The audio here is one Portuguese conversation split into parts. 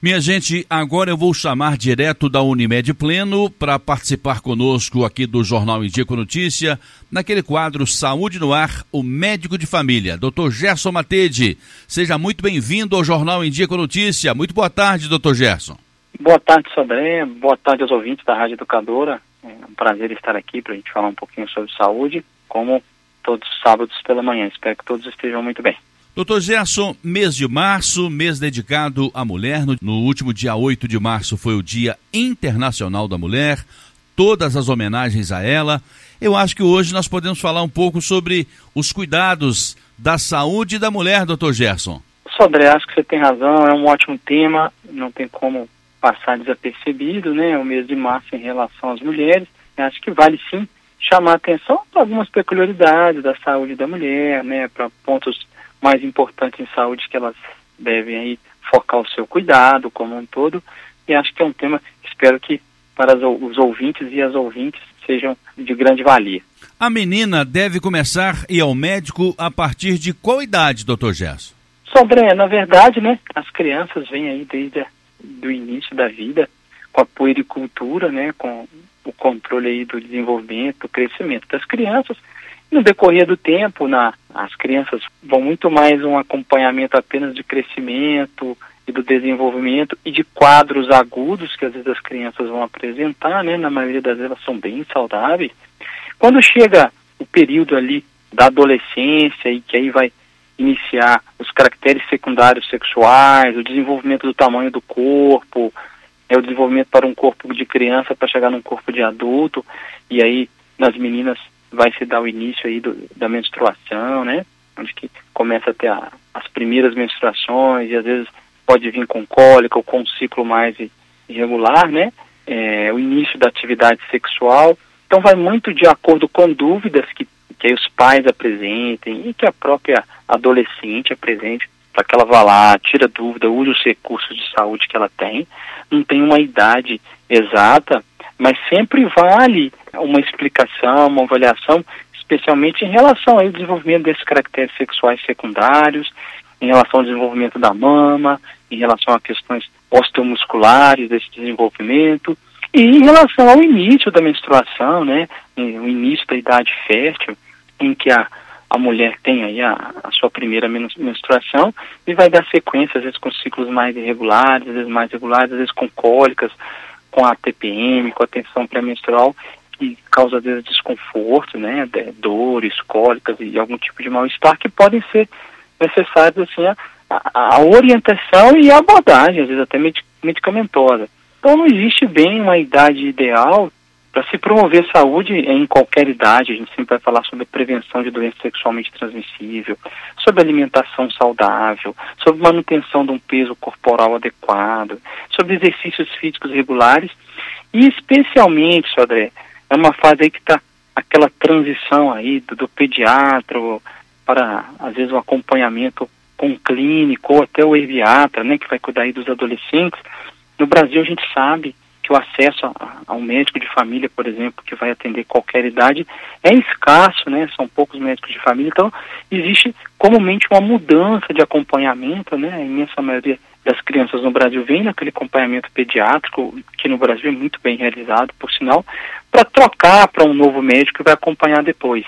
Minha gente, agora eu vou chamar direto da Unimed Pleno para participar conosco aqui do Jornal com Notícia, naquele quadro Saúde no Ar, o médico de família, Dr. Gerson Matede. Seja muito bem-vindo ao Jornal com Notícia. Muito boa tarde, Dr. Gerson. Boa tarde, Sandré. Boa tarde aos ouvintes da Rádio Educadora. É um prazer estar aqui para a gente falar um pouquinho sobre saúde, como todos os sábados pela manhã. Espero que todos estejam muito bem. Doutor Gerson, mês de março, mês dedicado à mulher. No, último dia 8 de março foi o Dia Internacional da Mulher, todas as homenagens a ela. Eu acho que hoje nós podemos falar um pouco sobre os cuidados da saúde da mulher, doutor Gerson. Sodré, acho que você tem razão, é um ótimo tema, não tem como passar desapercebido, né, o mês de março em relação às mulheres. Acho que vale sim chamar atenção para algumas peculiaridades da saúde da mulher, né, para pontos mais importantes em saúde que elas devem aí focar o seu cuidado como um todo. E acho que é um tema que espero que para os ouvintes e as ouvintes sejam de grande valia. A menina deve começar a ir ao médico a partir de qual idade, doutor Gerson? Sobre, na verdade, né, as crianças vêm aí desde o início da vida com a puericultura, né, com o controle aí do desenvolvimento, do crescimento das crianças, no decorrer do tempo, na, as crianças vão muito mais um acompanhamento apenas de crescimento e do desenvolvimento e de quadros agudos que às vezes as crianças vão apresentar, né? Na maioria das vezes elas são bem saudáveis. Quando chega o período ali da adolescência e que aí vai iniciar os caracteres secundários sexuais, o desenvolvimento do tamanho do corpo, é o desenvolvimento para um corpo de criança para chegar num corpo de adulto, e aí nas meninas vai se dar o início aí do, da menstruação, né? Onde que começa a ter a, as primeiras menstruações e às vezes pode vir com cólica ou com um ciclo mais irregular, né? É, o início da atividade sexual. Então vai muito de acordo com dúvidas que, que os pais apresentem e que a própria adolescente apresente para que ela vá lá, tira dúvida, use os recursos de saúde que ela tem. Não tem uma idade exata, mas sempre vale uma explicação, uma avaliação, especialmente em relação ao desenvolvimento desses caracteres sexuais secundários, em relação ao desenvolvimento da mama, em relação a questões osteomusculares desse desenvolvimento, e em relação ao início da menstruação, né, o início da idade fértil, em que a, a mulher tem aí a, a sua primeira menstruação e vai dar sequência, às vezes com ciclos mais irregulares, às vezes mais regulares, às vezes com cólicas, com a TPM, com a tensão pré-menstrual, que causa vezes desconforto, né, dores, cólicas e algum tipo de mal-estar que podem ser necessários assim a, a, orientação e a abordagem, às vezes até medicamentosa. Então não existe bem uma idade ideal para se promover saúde em qualquer idade. A gente sempre vai falar sobre prevenção de doença sexualmente transmissível, sobre alimentação saudável, sobre manutenção de um peso corporal adequado, sobre exercícios físicos regulares e especialmente, André, é uma fase aí que está aquela transição aí do, do pediatra para, às vezes, o um acompanhamento com o clínico ou até o eviatra, né, que vai cuidar aí dos adolescentes. No Brasil, a gente sabe que o acesso a, a, um médico de família, por exemplo, que vai atender qualquer idade, é escasso, né? São poucos médicos de família, então existe comumente uma mudança de acompanhamento, né? A imensa maioria das crianças no Brasil vem naquele acompanhamento pediátrico, que no Brasil é muito bem realizado, por sinal, para trocar para um novo médico que vai acompanhar depois.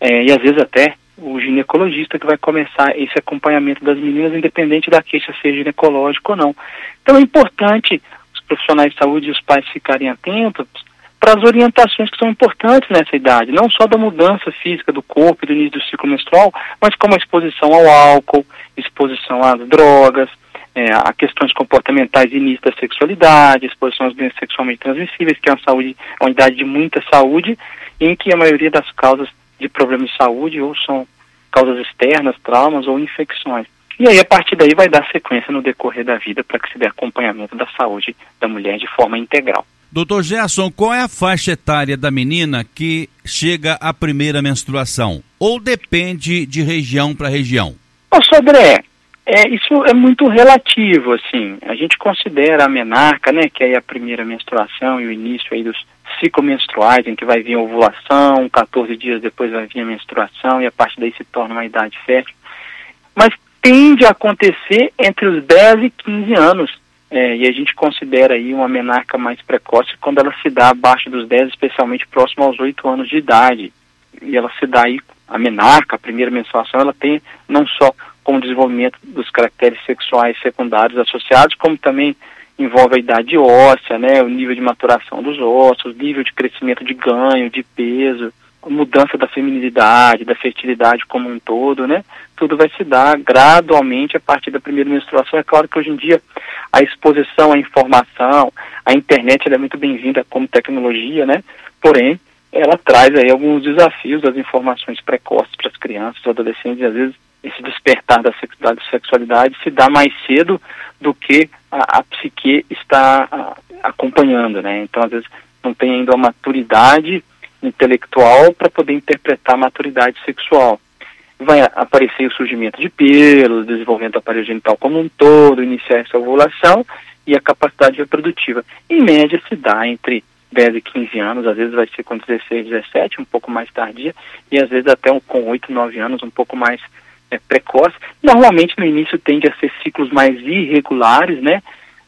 É, e às vezes até o ginecologista que vai começar esse acompanhamento das meninas, independente da queixa ser ginecológica ou não. Então é importante profissionais de saúde e os pais ficarem atentos para as orientações que são importantes nessa idade, não só da mudança física do corpo e do início do ciclo menstrual, mas como a exposição ao álcool, exposição às drogas, é, a questões comportamentais início da sexualidade, exposição às doenças sexualmente transmissíveis, que é uma saúde, uma idade de muita saúde, em que a maioria das causas de problemas de saúde ou são causas externas, traumas ou infecções. E aí, a partir daí, vai dar sequência no decorrer da vida para que se dê acompanhamento da saúde da mulher de forma integral. Doutor Gerson, qual é a faixa etária da menina que chega à primeira menstruação? Ou depende de região para região? Ô, Sodré, é, isso é muito relativo, assim. A gente considera a menarca, né, que é a primeira menstruação e o início aí dos ciclos menstruais, em que vai vir a ovulação, 14 dias depois vai vir a menstruação e a partir daí se torna uma idade fértil. Mas tende a acontecer entre os 10 e 15 anos. é, e a gente considera aí uma menarca mais precoce quando ela se dá abaixo dos 10, especialmente próximo aos 8 anos de idade. E ela se dá aí, a menarca, a primeira menstruação, ela tem não só com o desenvolvimento dos caracteres sexuais secundários associados, como também envolve a idade óssea, né, o nível de maturação dos ossos, nível de crescimento de ganho, de peso, mudança da feminilidade, da fertilidade como um todo, né? Tudo vai se dar gradualmente a partir da primeira menstruação. É claro que hoje em dia a exposição à informação, a internet é muito bem-vinda como tecnologia, né? Porém, ela traz aí alguns desafios das informações precoces para as crianças, adolescentes, e às vezes esse despertar da sexualidade se dá mais cedo do que a, a psique está a, acompanhando, né? Então, às vezes, não tem ainda uma maturidade intelectual para poder interpretar a maturidade sexual. Vai aparecer o surgimento de pelos, desenvolvimento do aparelho genital como um todo, iniciar essa ovulação e a capacidade reprodutiva. Em média, se dá entre 10 e 15 anos, às vezes vai ser com 16, 17, um pouco mais tardia, e às vezes até com 8, 9 anos, um pouco mais é, precoce. Normalmente no início tende a ser ciclos mais irregulares, né?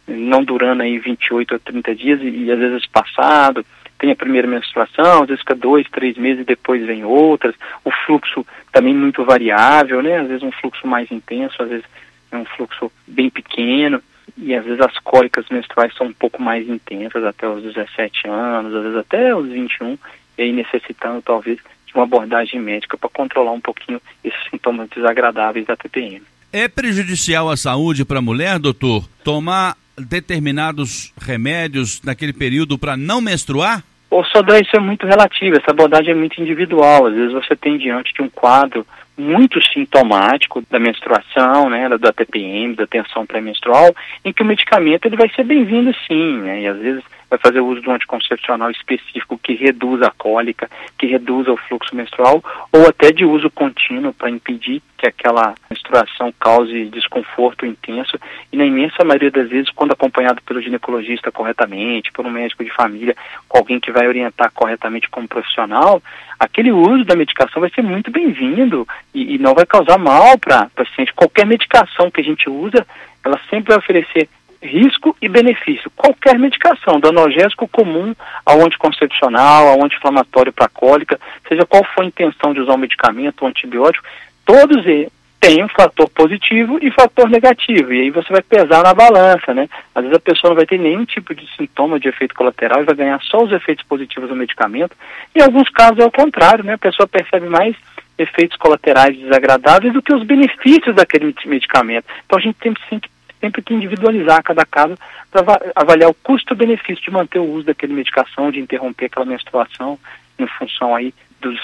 Não durando aí 28 a 30 dias e, e às vezes passado, tem a primeira menstruação, às vezes fica dois, três meses e depois vem outras. O fluxo também muito variável, né? Às vezes um fluxo mais intenso, às vezes é um fluxo bem pequeno. E às vezes as cólicas menstruais são um pouco mais intensas, até os 17 anos, às vezes até os 21, e aí necessitando talvez de uma abordagem médica para controlar um pouquinho esses sintomas desagradáveis da TPM. É prejudicial à saúde para a mulher, doutor, tomar determinados remédios naquele período para não menstruar? Ô, Sodré, isso é muito relativo, essa abordagem é muito individual. Às vezes você tem diante de um quadro muito sintomático da menstruação, né, da TPM, da tensão pré-menstrual, em que o medicamento ele vai ser bem-vindo sim, né, e às vezes vai fazer uso de um anticoncepcional específico que reduza a cólica, que reduza o fluxo menstrual, ou até de uso contínuo para impedir que aquela menstruação cause desconforto intenso. E na imensa maioria das vezes, quando acompanhado pelo ginecologista corretamente, por um médico de família, com alguém que vai orientar corretamente como profissional, aquele uso da medicação vai ser muito bem-vindo e, e não vai causar mal para o paciente. Qualquer medicação que a gente usa, ela sempre vai oferecer risco e benefício. Qualquer medicação, do analgésico comum ao anticoncepcional, ao anti-inflamatório para cólica, seja qual for a intenção de usar um medicamento, um antibiótico, todos eles têm um fator positivo e fator negativo. E aí você vai pesar na balança, né? Às vezes a pessoa não vai ter nenhum tipo de sintoma de efeito colateral e vai ganhar só os efeitos positivos do medicamento. Em alguns casos é o contrário, né? A pessoa percebe mais efeitos colaterais desagradáveis do que os benefícios daquele medicamento. Então a gente tem sempre sempre que individualizar cada caso para avaliar o custo-benefício de manter o uso daquele medicação, de interromper aquela menstruação em função aí dos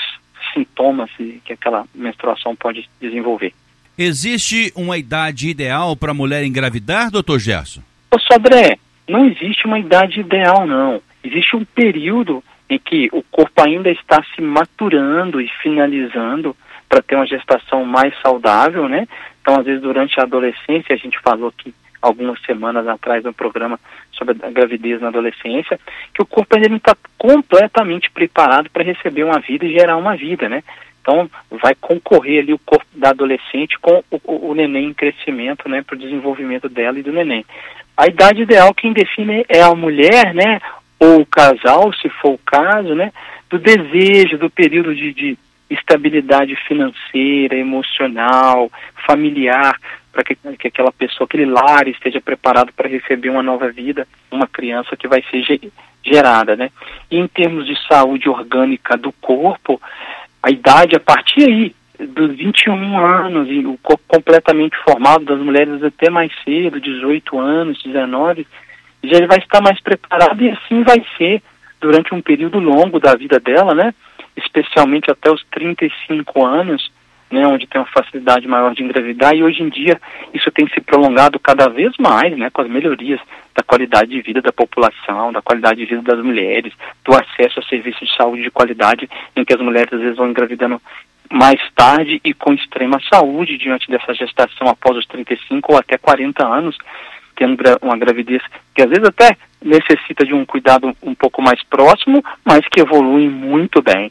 sintomas que aquela menstruação pode desenvolver. Existe uma idade ideal para a mulher engravidar, doutor Gerson? Ô Sodré, não existe uma idade ideal, não. Existe um período em que o corpo ainda está se maturando e finalizando para ter uma gestação mais saudável, né? Então, às vezes, durante a adolescência, a gente falou aqui algumas semanas atrás no programa sobre a gravidez na adolescência, que o corpo não está completamente preparado para receber uma vida e gerar uma vida, né? Então, vai concorrer ali o corpo da adolescente com o, o, o neném em crescimento, né, para o desenvolvimento dela e do neném. A idade ideal quem define é a mulher, né, ou o casal, se for o caso, né, do desejo, do período de, de estabilidade financeira, emocional, familiar, para que, que aquela pessoa, aquele lar esteja preparado para receber uma nova vida, uma criança que vai ser gerada, né? E em termos de saúde orgânica do corpo, a idade a partir aí dos 21 anos e o corpo completamente formado das mulheres até mais cedo, 18 anos, 19, já ele vai estar mais preparado e assim vai ser durante um período longo da vida dela, né? Especialmente até os 35 anos, né, onde tem uma facilidade maior de engravidar, e hoje em dia isso tem se prolongado cada vez mais, né, com as melhorias da qualidade de vida da população, da qualidade de vida das mulheres, do acesso a serviços de saúde de qualidade, em que as mulheres às vezes vão engravidando mais tarde e com extrema saúde diante dessa gestação após os 35 ou até 40 anos, tendo uma gravidez que às vezes até necessita de um cuidado um pouco mais próximo, mas que evolui muito bem.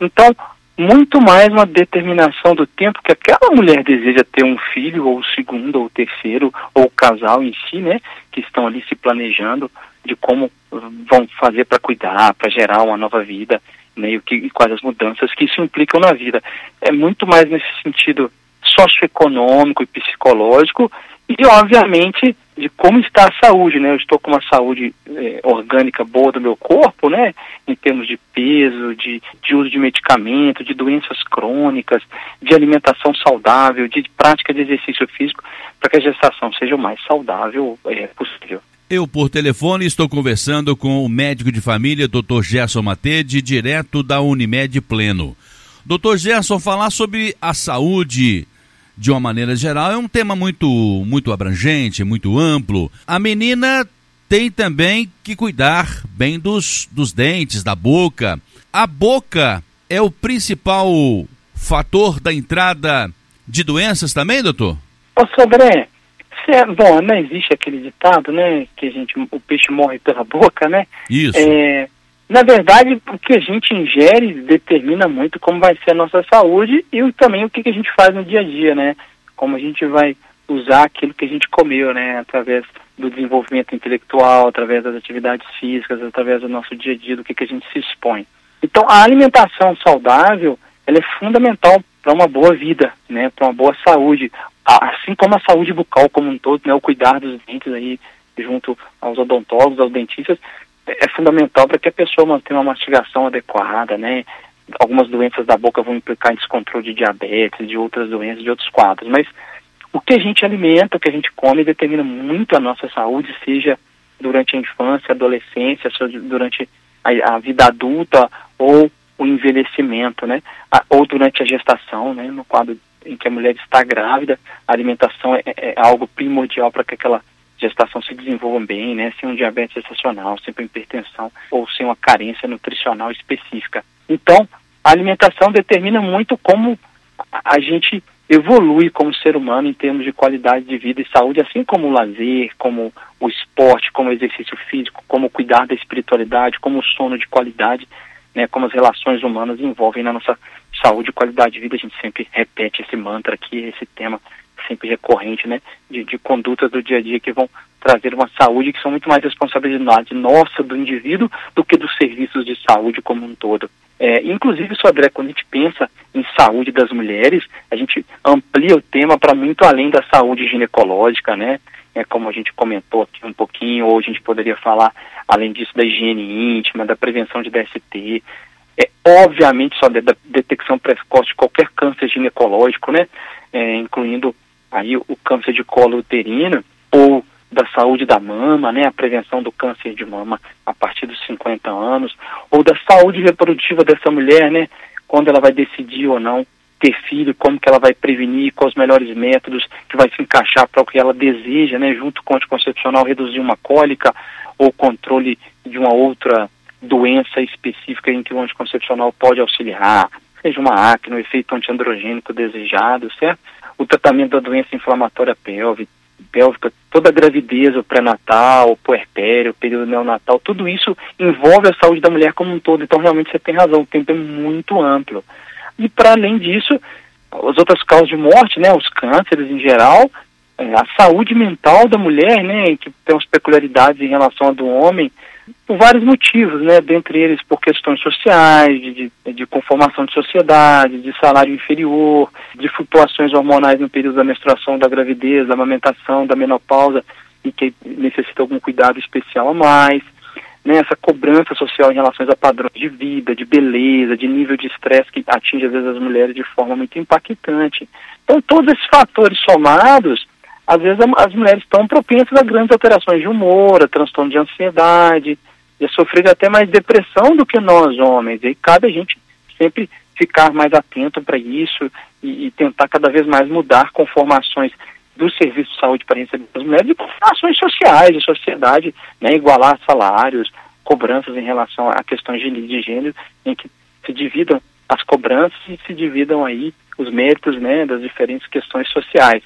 Então, muito mais uma determinação do tempo que aquela mulher deseja ter um filho, ou segundo, ou terceiro, ou casal em si, né, que estão ali se planejando de como vão fazer para cuidar, para gerar uma nova vida, né, e, que, e quais as mudanças que isso implicam na vida. É muito mais nesse sentido socioeconômico e psicológico e, obviamente, de como está a saúde, né? Eu estou com uma saúde é, orgânica boa do meu corpo, né? Em termos de peso, de, de uso de medicamento, de doenças crônicas, de alimentação saudável, de prática de exercício físico, para que a gestação seja o mais saudável é, possível. Eu, por telefone, estou conversando com o médico de família, Dr. Gerson Matede, direto da Unimed Pleno. Doutor Gerson, falar sobre a saúde de uma maneira geral, é um tema muito, muito abrangente, muito amplo. A menina tem também que cuidar bem dos, dos dentes, da boca. A boca é o principal fator da entrada de doenças também, doutor? Ô, Sobré, é, bom, não existe aquele ditado, né, que a gente, o peixe morre pela boca, né? Isso. É, na verdade, o que a gente ingere determina muito como vai ser a nossa saúde e também o que, a gente faz no dia a dia, né? Como a gente vai usar aquilo que a gente comeu, né? Através do desenvolvimento intelectual, através das atividades físicas, através do nosso dia a dia, do que, que a gente se expõe. Então, a alimentação saudável, ela é fundamental para uma boa vida, né? Para uma boa saúde, assim como a saúde bucal como um todo, né? O cuidar dos dentes aí junto aos odontólogos, aos dentistas, é fundamental para que a pessoa mantenha uma mastigação adequada, né? Algumas doenças da boca vão implicar em descontrole de diabetes, de outras doenças, de outros quadros, mas o que a gente alimenta, o que a gente come, determina muito a nossa saúde, seja durante a infância, a adolescência, durante a, a vida adulta ou o envelhecimento, né? ou durante a gestação, né? No quadro em que a mulher está grávida, a alimentação é, é algo primordial para que aquela gestação se desenvolvam bem, né, sem um diabetes gestacional, sem uma hipertensão ou sem uma carência nutricional específica. Então, a alimentação determina muito como a gente evolui como ser humano em termos de qualidade de vida e saúde, assim como o lazer, como o esporte, como o exercício físico, como cuidar da espiritualidade, como o sono de qualidade, né, como as relações humanas envolvem na nossa saúde e qualidade de vida. A gente sempre repete esse mantra aqui, esse tema sempre recorrente, né, de, de condutas do dia a dia que vão trazer uma saúde que são muito mais responsabilidade nossa do indivíduo do que dos serviços de saúde como um todo. É, inclusive, André, quando a gente pensa em saúde das mulheres, a gente amplia o tema para muito além da saúde ginecológica, né? É como a gente comentou aqui um pouquinho, ou a gente poderia falar, além disso, da higiene íntima, da prevenção de DST, é obviamente só da detecção precoce de qualquer câncer ginecológico, né? É, incluindo aí o câncer de colo uterino ou da saúde da mama, né, a prevenção do câncer de mama a partir dos 50 anos, ou da saúde reprodutiva dessa mulher, né, quando ela vai decidir ou não ter filho, como que ela vai prevenir, quais os melhores métodos que vai se encaixar para o que ela deseja, né, junto com o anticoncepcional, reduzir uma cólica ou controle de uma outra doença específica em que o anticoncepcional pode auxiliar, seja uma acne, um efeito antiandrogênico desejado, certo? O tratamento da doença inflamatória pélvica, toda a gravidez, o pré-natal, o puerpério, o período neonatal, tudo isso envolve a saúde da mulher como um todo. Então, realmente, você tem razão, o tempo é muito amplo. E, para além disso, as outras causas de morte, né, os cânceres em geral, é, a saúde mental da mulher, né, que tem umas peculiaridades em relação à do homem, por vários motivos, né, dentre eles por questões sociais, de, de, conformação de sociedade, de salário inferior, de flutuações hormonais no período da menstruação, da gravidez, da amamentação, da menopausa, e que necessita algum cuidado especial a mais, né, essa cobrança social em relação a padrões de vida, de beleza, de nível de estresse que atinge às vezes as mulheres de forma muito impactante. Então, todos esses fatores somados às vezes as mulheres estão propensas a grandes alterações de humor, a transtorno de ansiedade, sofrer até mais depressão do que nós homens. E cabe a gente sempre ficar mais atento para isso e, e, tentar cada vez mais mudar conformações do serviço de saúde para receber as mulheres e conformações sociais, de sociedade, né, igualar salários, cobranças em relação a questões de, de gênero, em que se dividam as cobranças e se dividam aí os méritos né, das diferentes questões sociais.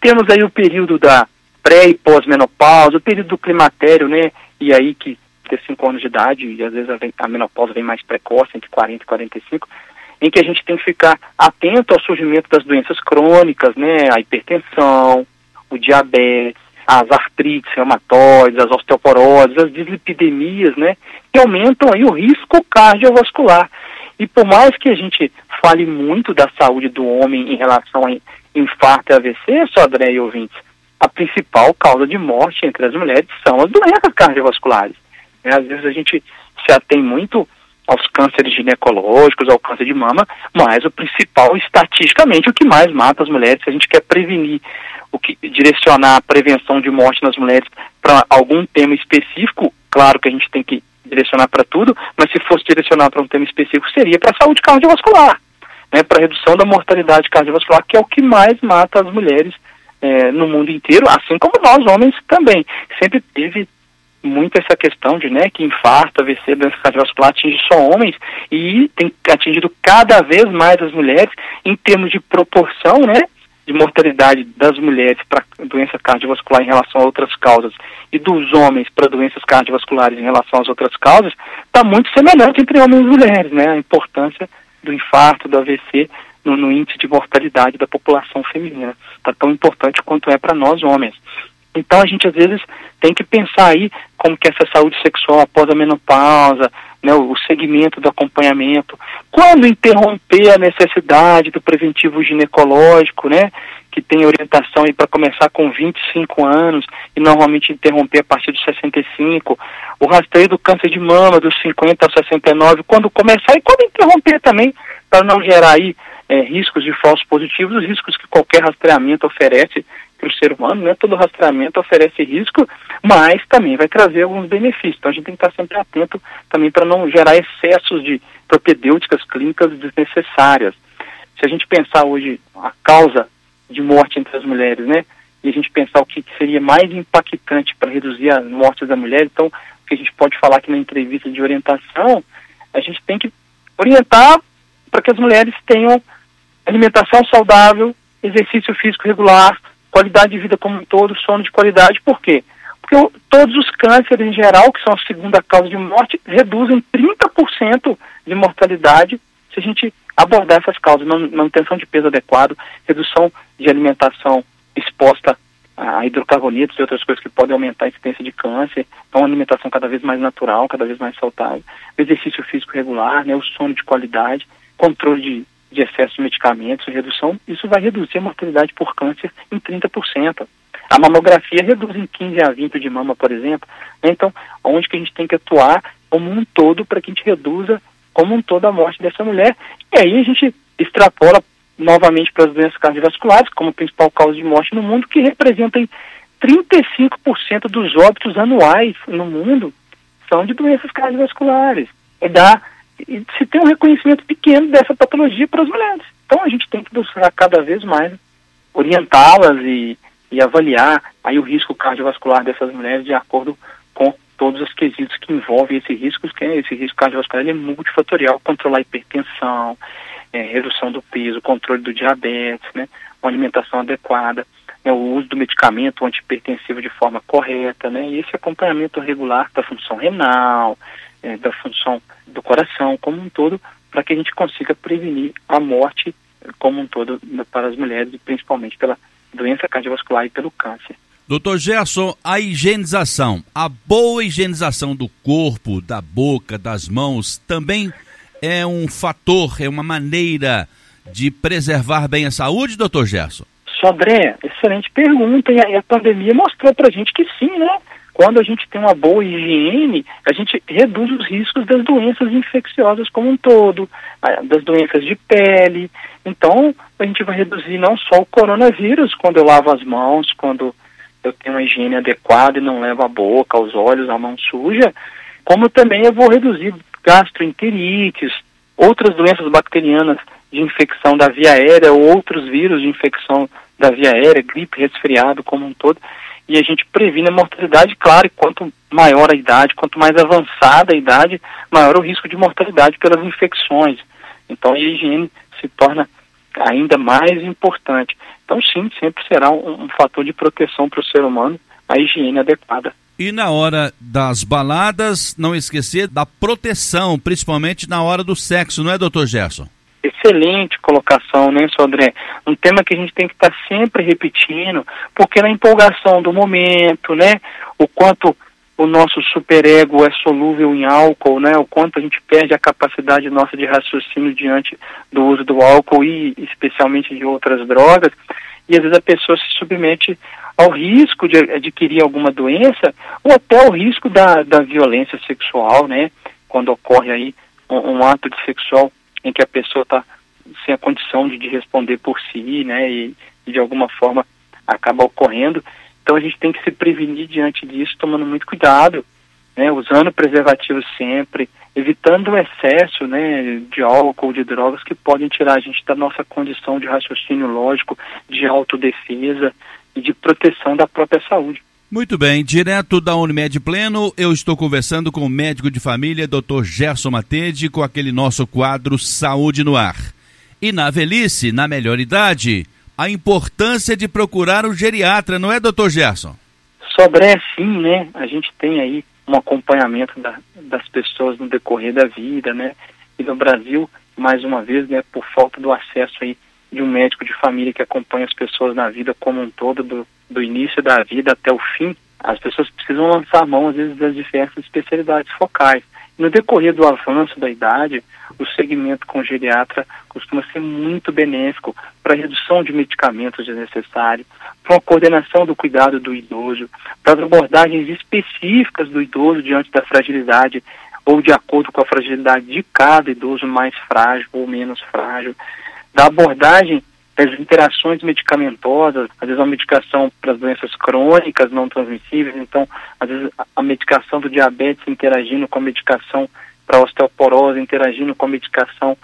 Temos aí o período da pré e pós-menopausa, o período do climatério, né? E aí que ter 5 anos de idade, e às vezes a, a menopausa vem mais precoce, entre 40 e 45. em que a gente tem que ficar atento ao surgimento das doenças crônicas, né, a hipertensão, o diabetes, as artrites reumatoides, as osteoporoses, as dislipidemias, né, que aumentam aí o risco cardiovascular. E por mais que a gente fale muito da saúde do homem em relação a infarto e AVC, só André e ouvintes, a principal causa de morte entre as mulheres são as doenças cardiovasculares. Né? Às vezes a gente se atém muito aos cânceres ginecológicos, ao câncer de mama, mas o principal, estatisticamente, o que mais mata as mulheres, se a gente quer prevenir, o que direcionar a prevenção de morte nas mulheres para algum tema específico, claro que a gente tem que direcionar para tudo, mas se fosse direcionar para um tema específico, seria para a saúde cardiovascular, né, para a redução da mortalidade cardiovascular, que é o que mais mata as mulheres é, no mundo inteiro, assim como nós homens também. Sempre teve muito essa questão de né, que infarto, AVC, doença cardiovascular atinge só homens e tem atingido cada vez mais as mulheres em termos de proporção, né, de mortalidade das mulheres para doença cardiovascular em relação a outras causas e dos homens para doenças cardiovasculares em relação às outras causas, está muito semelhante entre homens e mulheres, né, a importância do infarto, do AVC no, no índice de mortalidade da população feminina. Está tão importante quanto é para nós homens. Então a gente às vezes tem que pensar aí como que essa saúde sexual após a menopausa, né, o segmento do acompanhamento, quando interromper a necessidade do preventivo ginecológico, né, que tem orientação aí para começar com 25 anos e normalmente interromper a partir dos 65, o rastreio do câncer de mama dos 50 aos 69, quando começar e quando interromper também, para não gerar aí é, riscos de falsos positivos, os riscos que qualquer rastreamento oferece para o ser humano, né? Todo rastreamento oferece risco, mas também vai trazer alguns benefícios. Então a gente tem que estar sempre atento também para não gerar excessos de propedêuticas clínicas desnecessárias. Se a gente pensar hoje a causa de morte entre as mulheres, né? E a gente pensar o que seria mais impactante para reduzir as mortes da mulher, então o que a gente pode falar aqui na entrevista de orientação, a gente tem que orientar para que as mulheres tenham alimentação saudável, exercício físico regular, qualidade de vida como um todo, sono de qualidade. Por quê? Porque todos os cânceres em geral, que são a segunda causa de morte, reduzem 30% de mortalidade se a gente abordar essas causas, manutenção de peso adequado, redução de alimentação exposta a hidrocarbonetos e outras coisas que podem aumentar a incidência de câncer, então uma alimentação cada vez mais natural, cada vez mais saudável, exercício físico regular, né, o sono de qualidade, controle de de excesso de medicamentos, redução, isso vai reduzir a mortalidade por câncer em 30%. A mamografia reduz em 15 a 20 de mama, por exemplo. Né? Então, onde que a gente tem que atuar como um todo para que a gente reduza como um todo a morte dessa mulher. E aí a gente extrapola novamente para as doenças cardiovasculares como principal causa de morte no mundo, que representam 35% dos óbitos anuais no mundo são de doenças cardiovasculares. E dá e se tem um reconhecimento pequeno dessa patologia para as mulheres. Então a gente tem que buscar cada vez mais orientá-las e, e avaliar aí o risco cardiovascular dessas mulheres de acordo com todos os quesitos que envolvem esse risco, que é, esse risco cardiovascular é multifatorial, controlar a hipertensão, é, redução do peso, controle do diabetes, né, uma alimentação adequada, né, o uso do medicamento antihipertensivo de forma correta, né, e esse acompanhamento regular da função renal, é, da função do coração como um todo, para que a gente consiga prevenir a morte como um todo para as mulheres, principalmente pela doença cardiovascular e pelo câncer. Doutor Gerson, a higienização, a boa higienização do corpo, da boca, das mãos, também é um fator, é uma maneira de preservar bem a saúde, doutor Gerson? Sodré, excelente pergunta. E a, pandemia mostrou para a gente que sim, né? Quando a gente tem uma boa higiene, a gente reduz os riscos das doenças infecciosas como um todo, das doenças de pele. Então, a gente vai reduzir não só o coronavírus, quando eu lavo as mãos, quando eu tenho uma higiene adequada e não levo a boca, os olhos, a mão suja, como também eu vou reduzir gastroenterites, outras doenças bacterianas de infecção da via aérea, ou outros vírus de infecção da via aérea, gripe, resfriado como um todo e a gente previne a mortalidade, claro, e quanto maior a idade, quanto mais avançada a idade, maior o risco de mortalidade pelas infecções. Então a higiene se torna ainda mais importante. Então sim, sempre será um, um fator de proteção para o ser humano a higiene adequada. E na hora das baladas, não esquecer da proteção, principalmente na hora do sexo, não é, doutor Gerson? Excelente colocação, né, Sodré? Um tema que a gente tem que estar tá sempre repetindo, porque na empolgação do momento, né, o quanto o nosso superego é solúvel em álcool, né, o quanto a gente perde a capacidade nossa de raciocínio diante do uso do álcool e especialmente de outras drogas, e às vezes a pessoa se submete ao risco de adquirir alguma doença ou até ao risco da, da violência sexual, né, quando ocorre aí um, um ato de sexual em que a pessoa está sem a condição de, de, responder por si, né, e, e de alguma forma acaba ocorrendo. Então a gente tem que se prevenir diante disso, tomando muito cuidado, né, usando preservativo sempre, evitando o excesso né, de álcool, de drogas que podem tirar a gente da nossa condição de raciocínio lógico, de autodefesa e de proteção da própria saúde. Muito bem, direto da Unimed Pleno, eu estou conversando com o médico de família, Dr. Gerson Matede, com aquele nosso quadro Saúde no Ar. E na velhice, na melhor idade, a importância de procurar um geriatra, não é, doutor Gerson? Sobre é sim, né? A gente tem aí um acompanhamento da, das pessoas no decorrer da vida, né? E no Brasil, mais uma vez, né, por falta do acesso aí de um médico de família que acompanha as pessoas na vida como um todo, do, do início da vida até o fim, as pessoas precisam lançar mão, às vezes, das diversas especialidades focais. No decorrer do avanço da idade, o segmento com geriatra costuma ser muito benéfico para a redução de medicamentos desnecessários, para a coordenação do cuidado do idoso, para as abordagens específicas do idoso diante da fragilidade ou de acordo com a fragilidade de cada idoso mais frágil ou menos frágil, da abordagem das interações medicamentosas, às vezes uma medicação para as doenças crônicas não transmissíveis, então, às vezes a medicação do diabetes interagindo com a medicação para osteoporose, interagindo com a medicação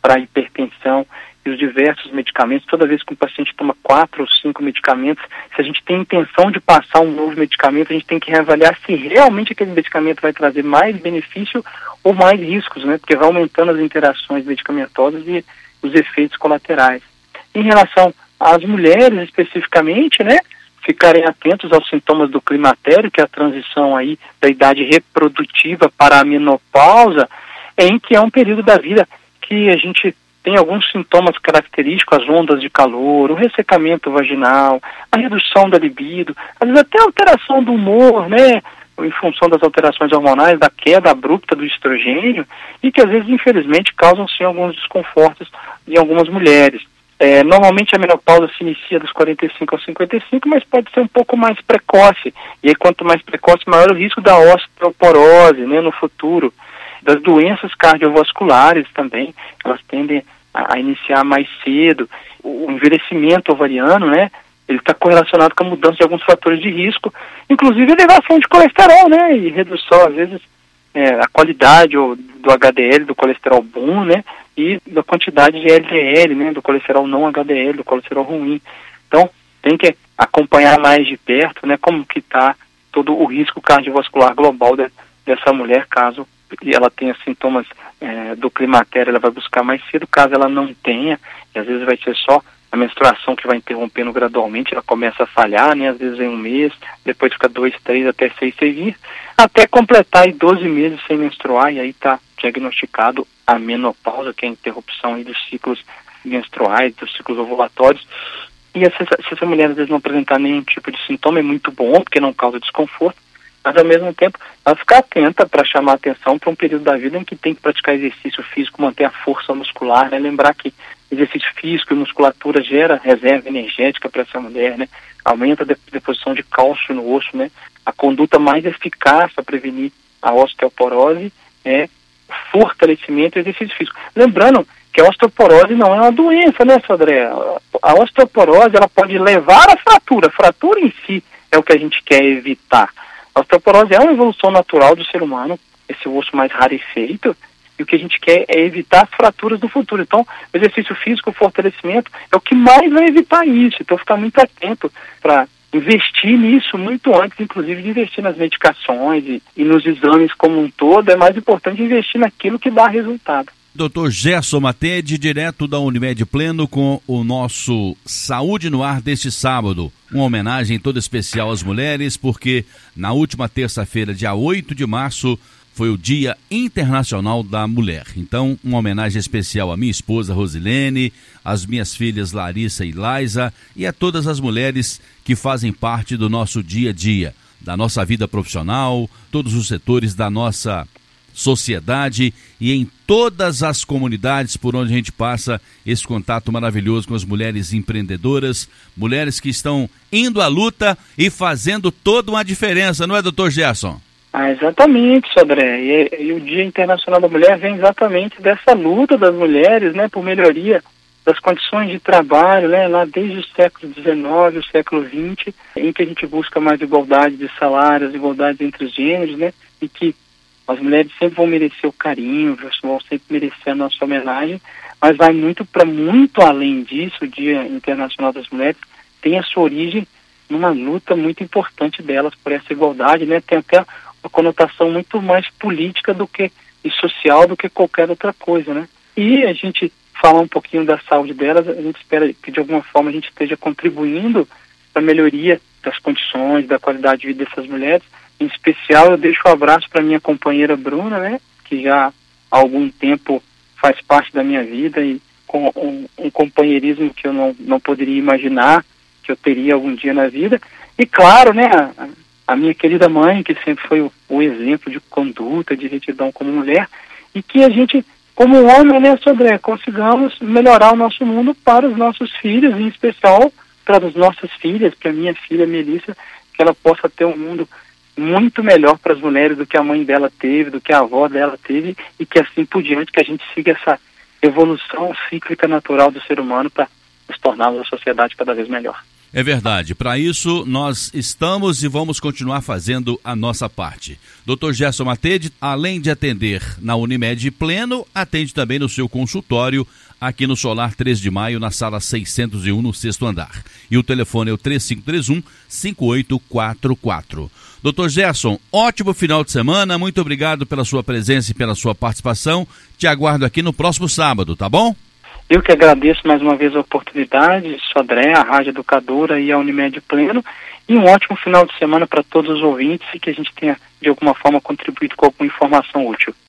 para hipertensão e os diversos medicamentos. Toda vez que um paciente toma quatro ou cinco medicamentos, se a gente tem intenção de passar um novo medicamento, a gente tem que reavaliar se realmente aquele medicamento vai trazer mais benefício ou mais riscos, né? Porque vai aumentando as interações medicamentosas e os efeitos colaterais. Em relação às mulheres especificamente, né, ficarem atentos aos sintomas do climatério, que é a transição aí da idade reprodutiva para a menopausa, em que é um período da vida que a gente tem alguns sintomas característicos, as ondas de calor, o ressecamento vaginal, a redução da libido, às vezes até alteração do humor, né, em função das alterações hormonais, da queda abrupta do estrogênio, e que às vezes, infelizmente, causam sim alguns desconfortos em algumas mulheres. É, normalmente a menopausa se inicia dos 45 aos 55, mas pode ser um pouco mais precoce. E aí, quanto mais precoce, maior o risco da osteoporose né, no futuro. Das doenças cardiovasculares também, elas tendem a, iniciar mais cedo. O, envelhecimento ovariano, né, ele está correlacionado com a mudança de alguns fatores de risco, inclusive elevação de colesterol, né, e redução, às vezes, é, a qualidade do HDL, do colesterol bom, né, e da quantidade de LDL, né, do colesterol não HDL, do colesterol ruim. Então, tem que acompanhar mais de perto, né, como que está todo o risco cardiovascular global de, dessa mulher, caso ela tenha sintomas é, do climatério, ela vai buscar mais cedo, caso ela não tenha, e às vezes vai ser só a menstruação que vai interrompendo gradualmente, ela começa a falhar, né, às vezes em um mês, depois fica dois, três, até seis, seis até completar aí 12 meses sem menstruar, e aí está diagnosticado a menopausa, que é a interrupção dos ciclos menstruais, dos ciclos ovulatórios. E se, se essa mulher às vezes não apresentar nenhum tipo de sintoma, é muito bom, porque não causa desconforto, mas ao mesmo tempo ela ficar atenta para chamar atenção para um período da vida em que tem que praticar exercício físico, manter a força muscular, né? Lembrar que exercício físico e musculatura gera reserva energética para essa mulher, né? Aumenta a deposição de cálcio no osso, né? A conduta mais eficaz para prevenir a osteoporose é fortalecimento e exercício físico. Lembrando que a osteoporose não é uma doença, né, Sodré? A osteoporose ela pode levar à fratura. A fratura em si é o que a gente quer evitar. A osteoporose é uma evolução natural do ser humano, esse osso mais rarefeito, e o que a gente quer é evitar as fraturas do futuro. Então, o exercício físico, o fortalecimento, é o que mais vai evitar isso. Então, ficar muito atento para investir nisso muito antes, inclusive, de investir nas medicações e, e nos exames como um todo. É mais importante investir naquilo que dá resultado. Dr. Gerson Matede, direto da Unimed Pleno, com o nosso Saúde no Ar deste sábado. Uma homenagem toda especial às mulheres, porque na última terça-feira, dia 8 de março, foi o Dia Internacional da Mulher. Então, uma homenagem especial à minha esposa Rosilene, às minhas filhas Larissa e Liza e a todas as mulheres que fazem parte do nosso dia a dia, da nossa vida profissional, todos os setores da nossa sociedade e em todas as comunidades por onde a gente passa esse contato maravilhoso com as mulheres empreendedoras, mulheres que estão indo à luta e fazendo toda uma diferença, não é, doutor Gerson? Ah, exatamente, Sodré. E, e, o Dia Internacional da Mulher vem exatamente dessa luta das mulheres, né, por melhoria das condições de trabalho, né, lá desde o século XIX, o século XX, em que a gente busca mais igualdade de salários, igualdade entre os gêneros, né, e que as mulheres sempre vão merecer o carinho, vão sempre merecer a nossa homenagem, mas vai muito para muito além disso. O Dia Internacional das Mulheres tem a sua origem numa luta muito importante delas por essa igualdade, né? Tem até uma conotação muito mais política do que e social do que qualquer outra coisa, né? E a gente falar um pouquinho da saúde delas, a gente espera que de alguma forma a gente esteja contribuindo para a melhoria das condições, da qualidade de vida dessas mulheres. Em especial, eu deixo um abraço para minha companheira Bruna, né? Que já há algum tempo faz parte da minha vida e com um, um companheirismo que eu não, não poderia imaginar que eu teria algum dia na vida. E claro, né, a minha querida mãe, que sempre foi o, exemplo de conduta, de retidão como mulher, e que a gente, como homem, né, Sodré, consigamos melhorar o nosso mundo para os nossos filhos, em especial para as nossas filhas, para a minha filha Melissa, que ela possa ter um mundo muito melhor para as mulheres do que a mãe dela teve, do que a avó dela teve, e que assim por diante, que a gente siga essa evolução cíclica natural do ser humano para nos tornarmos uma sociedade cada vez melhor. É verdade. Para isso, nós estamos e vamos continuar fazendo a nossa parte. Dr. Gerson Matede, além de atender na Unimed Pleno, atende também no seu consultório aqui no Solar 3 de Maio, na sala 601, no sexto andar. E o telefone é o 3531-5844. Dr. Gerson, ótimo final de semana. Muito obrigado pela sua presença e pela sua participação. Te aguardo aqui no próximo sábado, tá bom? Eu que agradeço mais uma vez a oportunidade, Sodré, a Rádio Educadora e a Unimed Pleno, e um ótimo final de semana para todos os ouvintes e que a gente tenha, de alguma forma, contribuído com alguma informação útil.